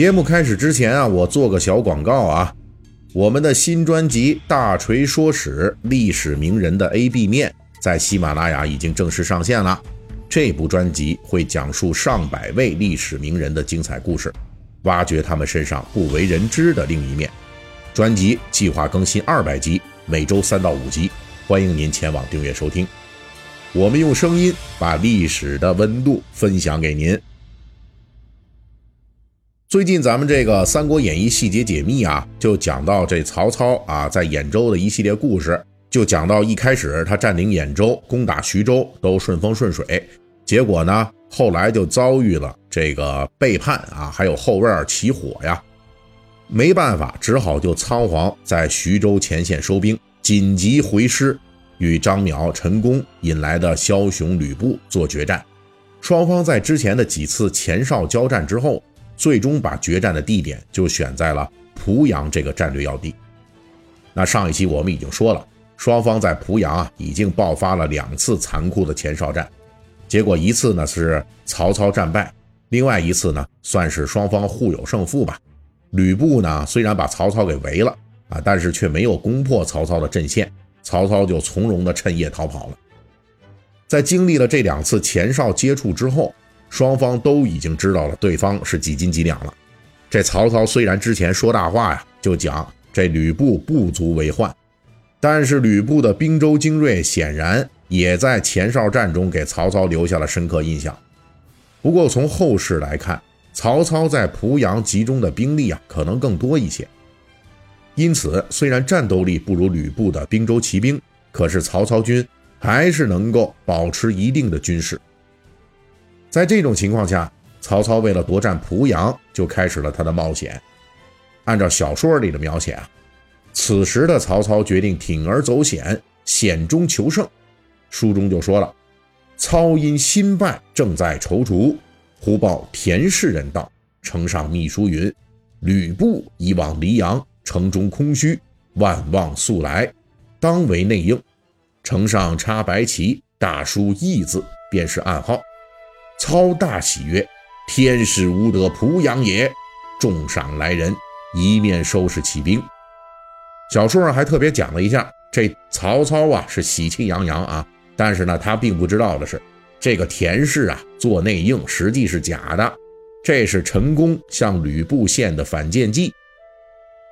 节目开始之前啊，我做个小广告啊，我们的新专辑《大锤说史：历史名人的 A B 面》在喜马拉雅已经正式上线了。这部专辑会讲述上百位历史名人的精彩故事，挖掘他们身上不为人知的另一面。专辑计划更新二百集，每周三到五集，欢迎您前往订阅收听。我们用声音把历史的温度分享给您。最近咱们这个《三国演义》细节解密啊，就讲到这曹操啊在兖州的一系列故事，就讲到一开始他占领兖州、攻打徐州都顺风顺水，结果呢后来就遭遇了这个背叛啊，还有后院起火呀，没办法，只好就仓皇在徐州前线收兵，紧急回师，与张邈、陈宫引来的枭雄吕布做决战。双方在之前的几次前哨交战之后。最终把决战的地点就选在了濮阳这个战略要地。那上一期我们已经说了，双方在濮阳啊已经爆发了两次残酷的前哨战，结果一次呢是曹操战败，另外一次呢算是双方互有胜负吧。吕布呢虽然把曹操给围了啊，但是却没有攻破曹操的阵线，曹操就从容的趁夜逃跑了。在经历了这两次前哨接触之后。双方都已经知道了对方是几斤几两了。这曹操虽然之前说大话呀，就讲这吕布不足为患，但是吕布的兵州精锐显然也在前哨战中给曹操留下了深刻印象。不过从后世来看，曹操在濮阳集中的兵力啊，可能更多一些。因此，虽然战斗力不如吕布的兵州骑兵，可是曹操军还是能够保持一定的军事。在这种情况下，曹操为了夺占濮阳，就开始了他的冒险。按照小说里的描写啊，此时的曹操决定铤而走险，险中求胜。书中就说了：“操因新败，正在踌躇，忽报田氏人到，呈上密书云：‘吕布已往黎阳，城中空虚，万望速来，当为内应。’城上插白旗，大书义字，便是暗号。”操大喜曰：“天使无得濮阳也，重赏来人，一面收拾起兵。”小说上还特别讲了一下，这曹操啊是喜气洋洋啊，但是呢，他并不知道的是，这个田氏啊做内应实际是假的，这是陈宫向吕布献的反间计。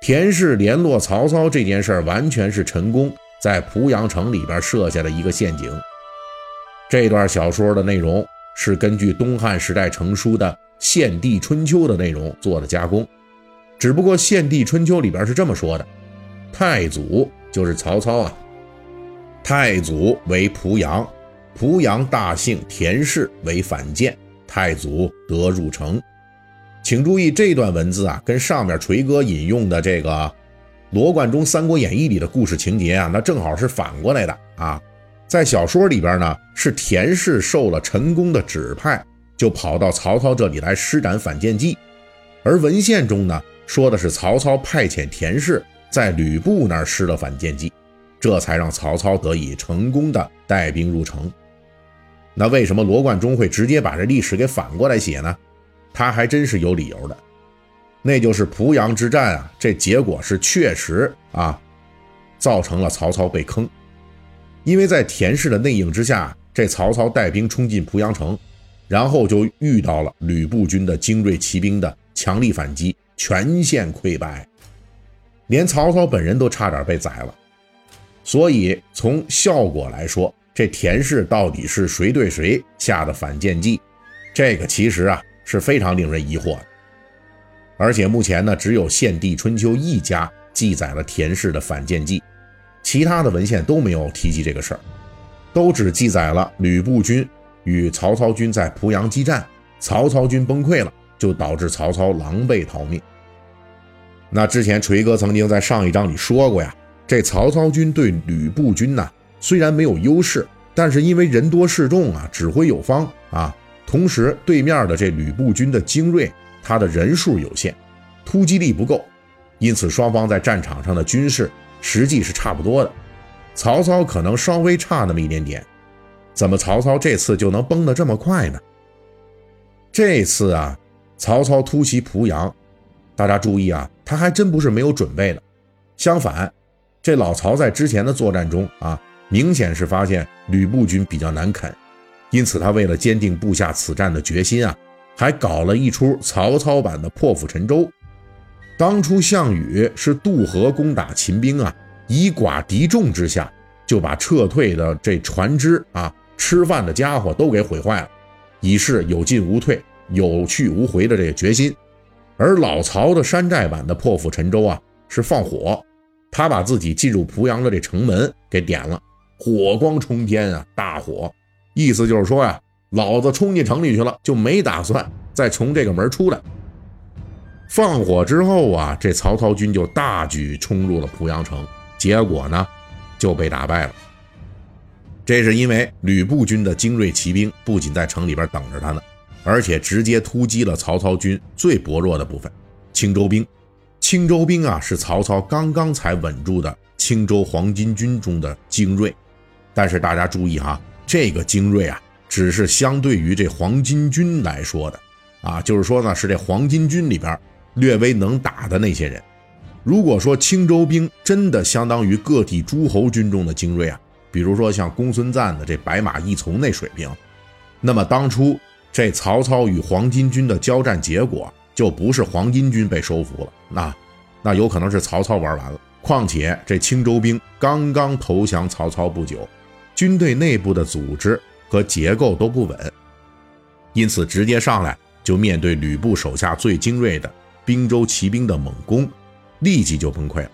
田氏联络曹操这件事儿，完全是陈宫在濮阳城里边设下的一个陷阱。这段小说的内容。是根据东汉时代成书的《献帝春秋》的内容做的加工，只不过《献帝春秋》里边是这么说的：太祖就是曹操啊，太祖为濮阳，濮阳大姓田氏为反间，太祖得入城。请注意这段文字啊，跟上面锤哥引用的这个罗贯中《三国演义》里的故事情节啊，那正好是反过来的啊。在小说里边呢，是田氏受了陈宫的指派，就跑到曹操这里来施展反间计；而文献中呢，说的是曹操派遣田氏在吕布那儿施了反间计，这才让曹操得以成功的带兵入城。那为什么罗贯中会直接把这历史给反过来写呢？他还真是有理由的，那就是濮阳之战啊，这结果是确实啊，造成了曹操被坑。因为在田氏的内应之下，这曹操带兵冲进濮阳城，然后就遇到了吕布军的精锐骑兵的强力反击，全线溃败，连曹操本人都差点被宰了。所以从效果来说，这田氏到底是谁对谁下的反间计，这个其实啊是非常令人疑惑的。而且目前呢，只有《献帝春秋》一家记载了田氏的反间计。其他的文献都没有提及这个事儿，都只记载了吕布军与曹操军在濮阳激战，曹操军崩溃了，就导致曹操狼狈逃命。那之前锤哥曾经在上一章里说过呀，这曹操军对吕布军呢虽然没有优势，但是因为人多势众啊，指挥有方啊，同时对面的这吕布军的精锐，他的人数有限，突击力不够，因此双方在战场上的军事。实际是差不多的，曹操可能稍微差那么一点点，怎么曹操这次就能崩得这么快呢？这次啊，曹操突袭濮阳，大家注意啊，他还真不是没有准备的。相反，这老曹在之前的作战中啊，明显是发现吕布军比较难啃，因此他为了坚定部下此战的决心啊，还搞了一出曹操版的破釜沉舟。当初项羽是渡河攻打秦兵啊，以寡敌众之下，就把撤退的这船只啊、吃饭的家伙都给毁坏了，以示有进无退、有去无回的这个决心。而老曹的山寨版的破釜沉舟啊，是放火，他把自己进入濮阳的这城门给点了，火光冲天啊，大火，意思就是说呀，老子冲进城里去了，就没打算再从这个门出来。放火之后啊，这曹操军就大举冲入了濮阳城，结果呢就被打败了。这是因为吕布军的精锐骑兵不仅在城里边等着他呢，而且直接突击了曹操军最薄弱的部分——青州兵。青州兵啊，是曹操刚刚才稳住的青州黄巾军中的精锐。但是大家注意哈，这个精锐啊，只是相对于这黄巾军来说的啊，就是说呢，是这黄巾军里边。略微能打的那些人，如果说青州兵真的相当于各地诸侯军中的精锐啊，比如说像公孙瓒的这白马义从那水平，那么当初这曹操与黄巾军的交战结果就不是黄巾军被收服了，那那有可能是曹操玩完了。况且这青州兵刚刚投降曹操不久，军队内部的组织和结构都不稳，因此直接上来就面对吕布手下最精锐的。滨州骑兵的猛攻，立即就崩溃了。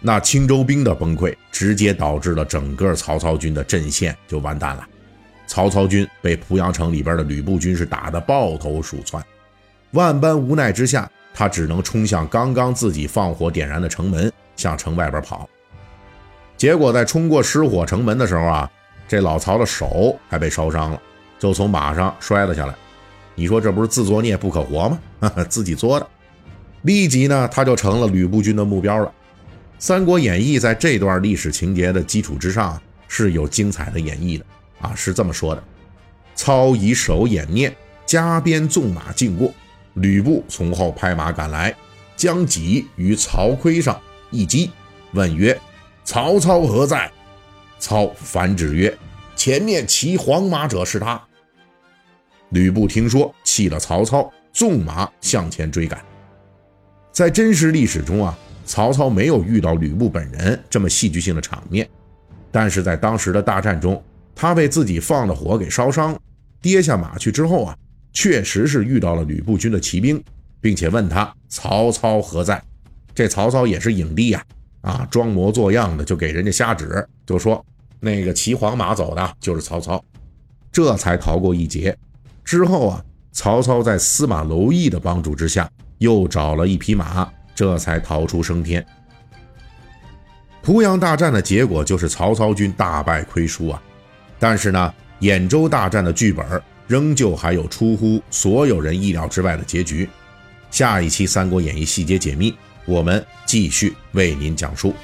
那青州兵的崩溃，直接导致了整个曹操军的阵线就完蛋了。曹操军被濮阳城里边的吕布军是打得抱头鼠窜，万般无奈之下，他只能冲向刚刚自己放火点燃的城门，向城外边跑。结果在冲过失火城门的时候啊，这老曹的手还被烧伤了，就从马上摔了下来。你说这不是自作孽不可活吗？自己作的，立即呢他就成了吕布军的目标了。《三国演义》在这段历史情节的基础之上是有精彩的演绎的啊，是这么说的：操以手掩面，加鞭纵马进过，吕布从后拍马赶来，将戟于曹盔上一击，问曰：“曹操何在？”操反指曰：“前面骑黄马者是他。”吕布听说，弃了曹操，纵马向前追赶。在真实历史中啊，曹操没有遇到吕布本人这么戏剧性的场面，但是在当时的大战中，他被自己放的火给烧伤，跌下马去之后啊，确实是遇到了吕布军的骑兵，并且问他曹操何在。这曹操也是影帝呀，啊，装模作样的就给人家瞎指，就说那个骑黄马走的就是曹操，这才逃过一劫。之后啊，曹操在司马楼毅的帮助之下，又找了一匹马，这才逃出升天。濮阳大战的结果就是曹操军大败亏输啊，但是呢，兖州大战的剧本仍旧还有出乎所有人意料之外的结局。下一期《三国演义》细节解密，我们继续为您讲述。